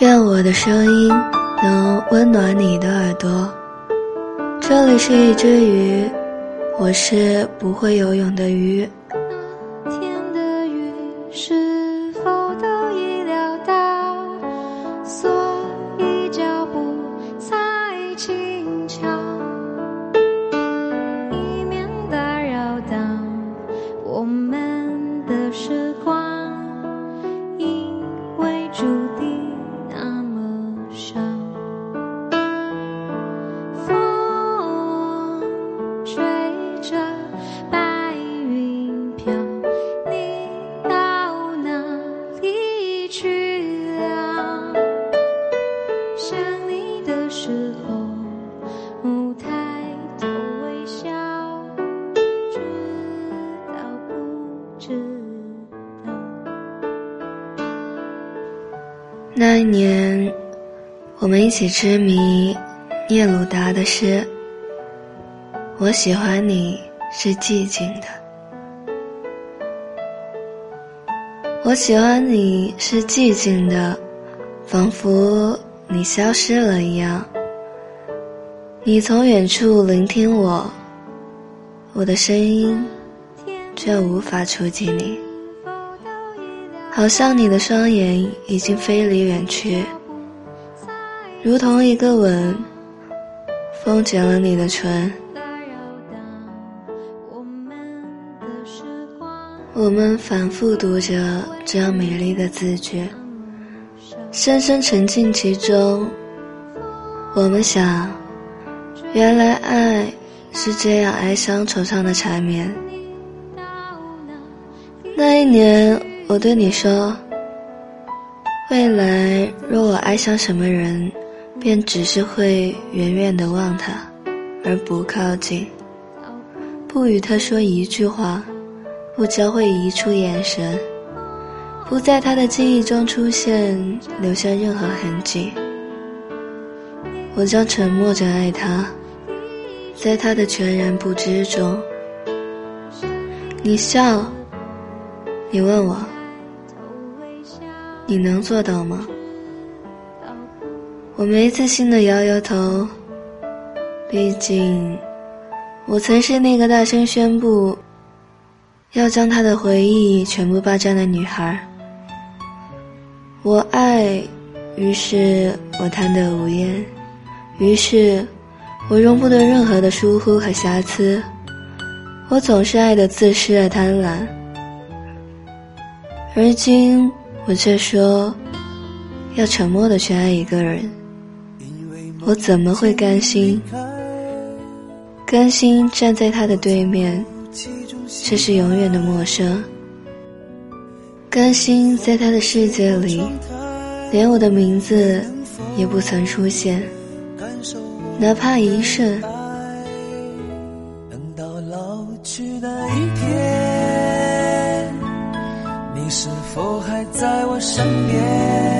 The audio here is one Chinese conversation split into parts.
愿我的声音能温暖你的耳朵。这里是一只鱼，我是不会游泳的鱼。一起痴迷聂鲁达的诗。我喜欢你是寂静的，我喜欢你是寂静的，仿佛你消失了一样。你从远处聆听我，我的声音却无法触及你。好像你的双眼已经飞离远去，如同一个吻，封紧了你的唇。我们反复读着这样美丽的字句，深深沉浸其中。我们想，原来爱是这样哀伤惆怅的缠绵。那一年。我对你说：“未来若我爱上什么人，便只是会远远的望他，而不靠近，不与他说一句话，不交汇一处眼神，不在他的记忆中出现，留下任何痕迹。我将沉默着爱他，在他的全然不知中。你笑，你问我。”你能做到吗？我没自信的摇摇头。毕竟，我曾是那个大声宣布要将他的回忆全部霸占的女孩。我爱，于是我贪得无厌，于是我容不得任何的疏忽和瑕疵。我总是爱的自私而贪婪，而今。我却说，要沉默的去爱一个人，我怎么会甘心？甘心站在他的对面，却是永远的陌生。甘心在他的世界里，连我的名字也不曾出现，哪怕一瞬。等到老去的一天，你是否还？在我身边，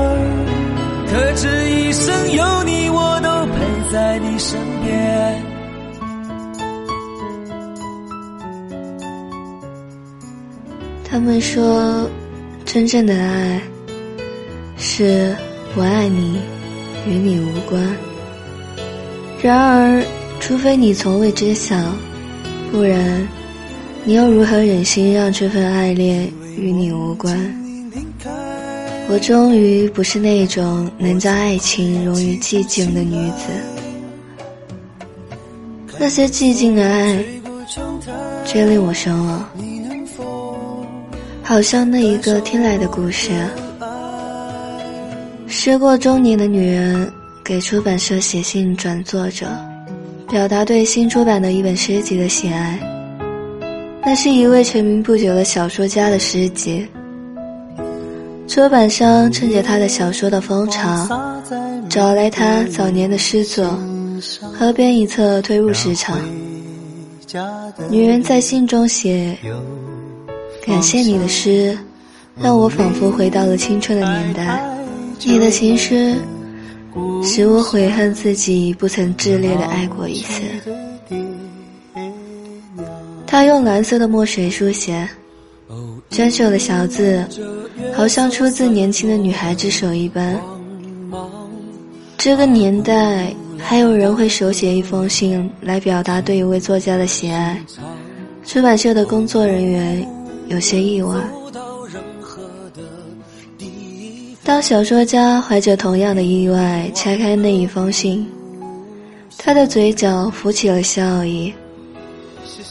他们说，真正的爱是我爱你，与你无关。然而，除非你从未知晓，不然，你又如何忍心让这份爱恋与你无关？我终于不是那种能将爱情融于寂静的女子。那些寂静的爱，真令我神往，好像那一个听来的故事。时过中年的女人给出版社写信转作者，表达对新出版的一本诗集的喜爱。那是一位成名不久的小说家的诗集。出版商趁着他的小说的风潮，找来他早年的诗作，河边一侧推入市场，女人在信中写：“感谢你的诗，让我仿佛回到了青春的年代。你的情诗，使我悔恨自己不曾炽烈的爱过一次。”他用蓝色的墨水书写，娟秀的小字，好像出自年轻的女孩之手一般。这个年代还有人会手写一封信来表达对一位作家的喜爱，出版社的工作人员有些意外。当小说家怀着同样的意外拆开那一封信，他的嘴角浮起了笑意。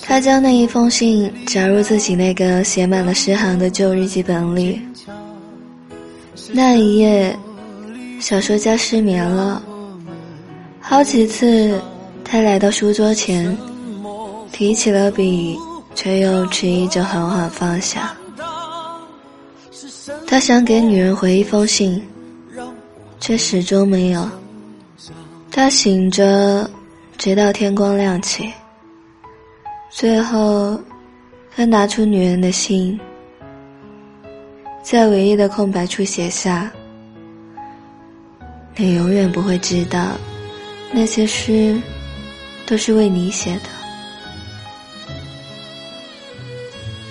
他将那一封信夹入自己那个写满了诗行的旧日记本里。那一夜，小说家失眠了，好几次，他来到书桌前，提起了笔，却又迟疑着缓缓放下。他想给女人回一封信，却始终没有。他醒着，直到天光亮起。最后，他拿出女人的信，在唯一的空白处写下：“你永远不会知道，那些诗都是为你写的。”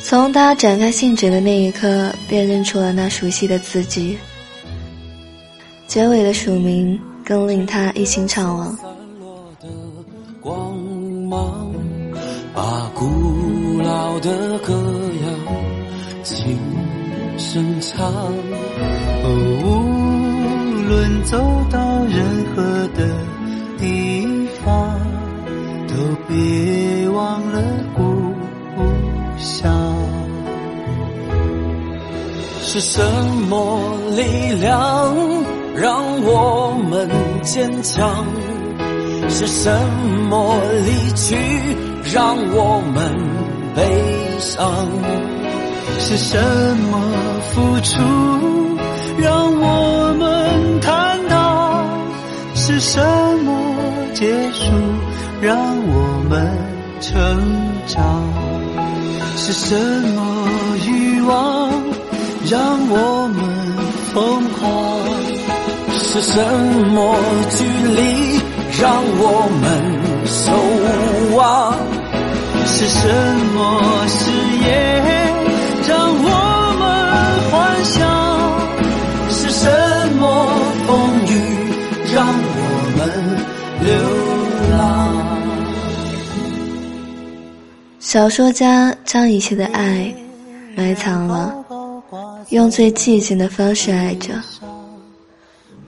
从他展开信纸的那一刻，便认出了那熟悉的字迹，结尾的署名更令他一心怅惘。古老的歌谣，轻声唱。哦，无论走到任何的地方，都别忘了是什么力量让我们坚强？是什么离去？让我们悲伤，是什么付出让我们坦荡？是什么结束让我们成长？是什么欲望让我们疯狂？是什么距离让我们守望？是什么誓言让我们幻想？是什么风雨让我们流浪？小说家将一切的爱埋藏了，用最寂静的方式爱着。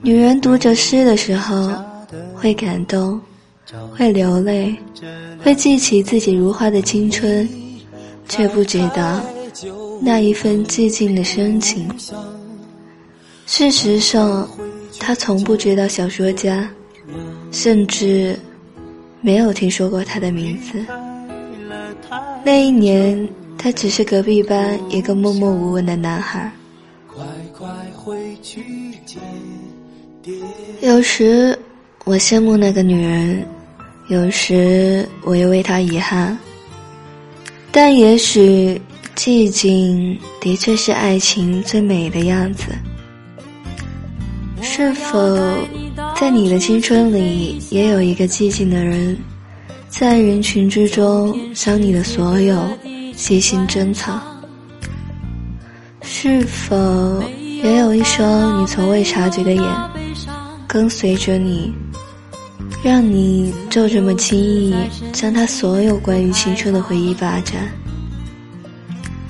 女人读着诗的时候，会感动。会流泪，会记起自己如花的青春，却不知道那一份寂静的深情。事实上，他从不知道小说家，甚至没有听说过他的名字。那一年，他只是隔壁班一个默默无闻的男孩快快回去。有时，我羡慕那个女人。有时我又为她遗憾，但也许寂静的确是爱情最美的样子。是否在你的青春里也有一个寂静的人，在人群之中将你的所有细心珍藏？是否也有一双你从未察觉的眼，跟随着你？让你就这么轻易将他所有关于青春的回忆霸占，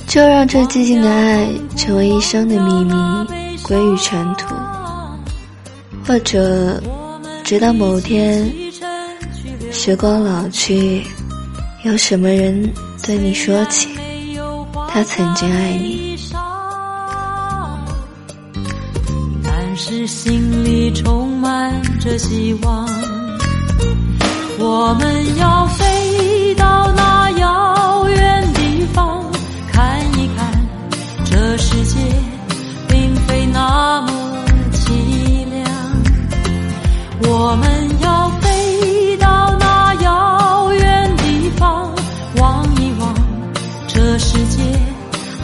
就让这寂静的爱成为一生的秘密，归于尘土。或者，直到某天，时光老去，有什么人对你说起，他曾经爱你，但是心里充满着希望。我们要飞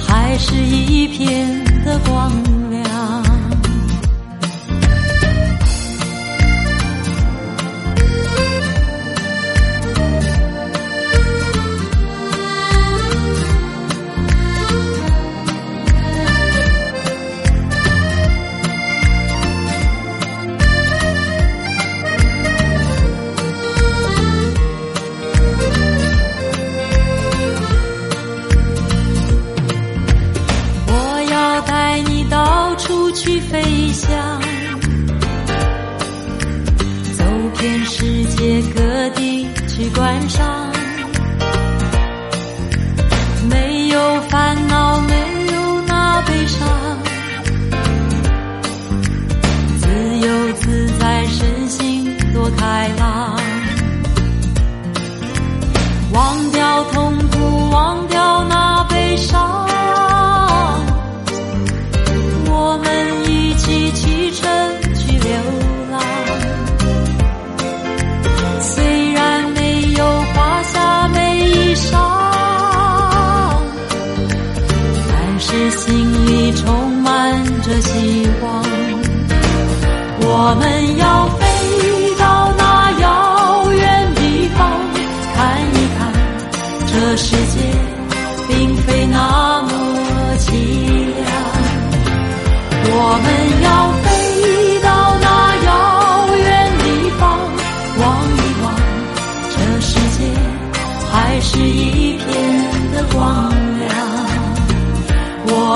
还是一片的光观赏心里充满着希望。我们要飞到那遥远地方，看一看这世界并非那么凄凉。我们要飞到那遥远地方，望一望这世界还是一片的光。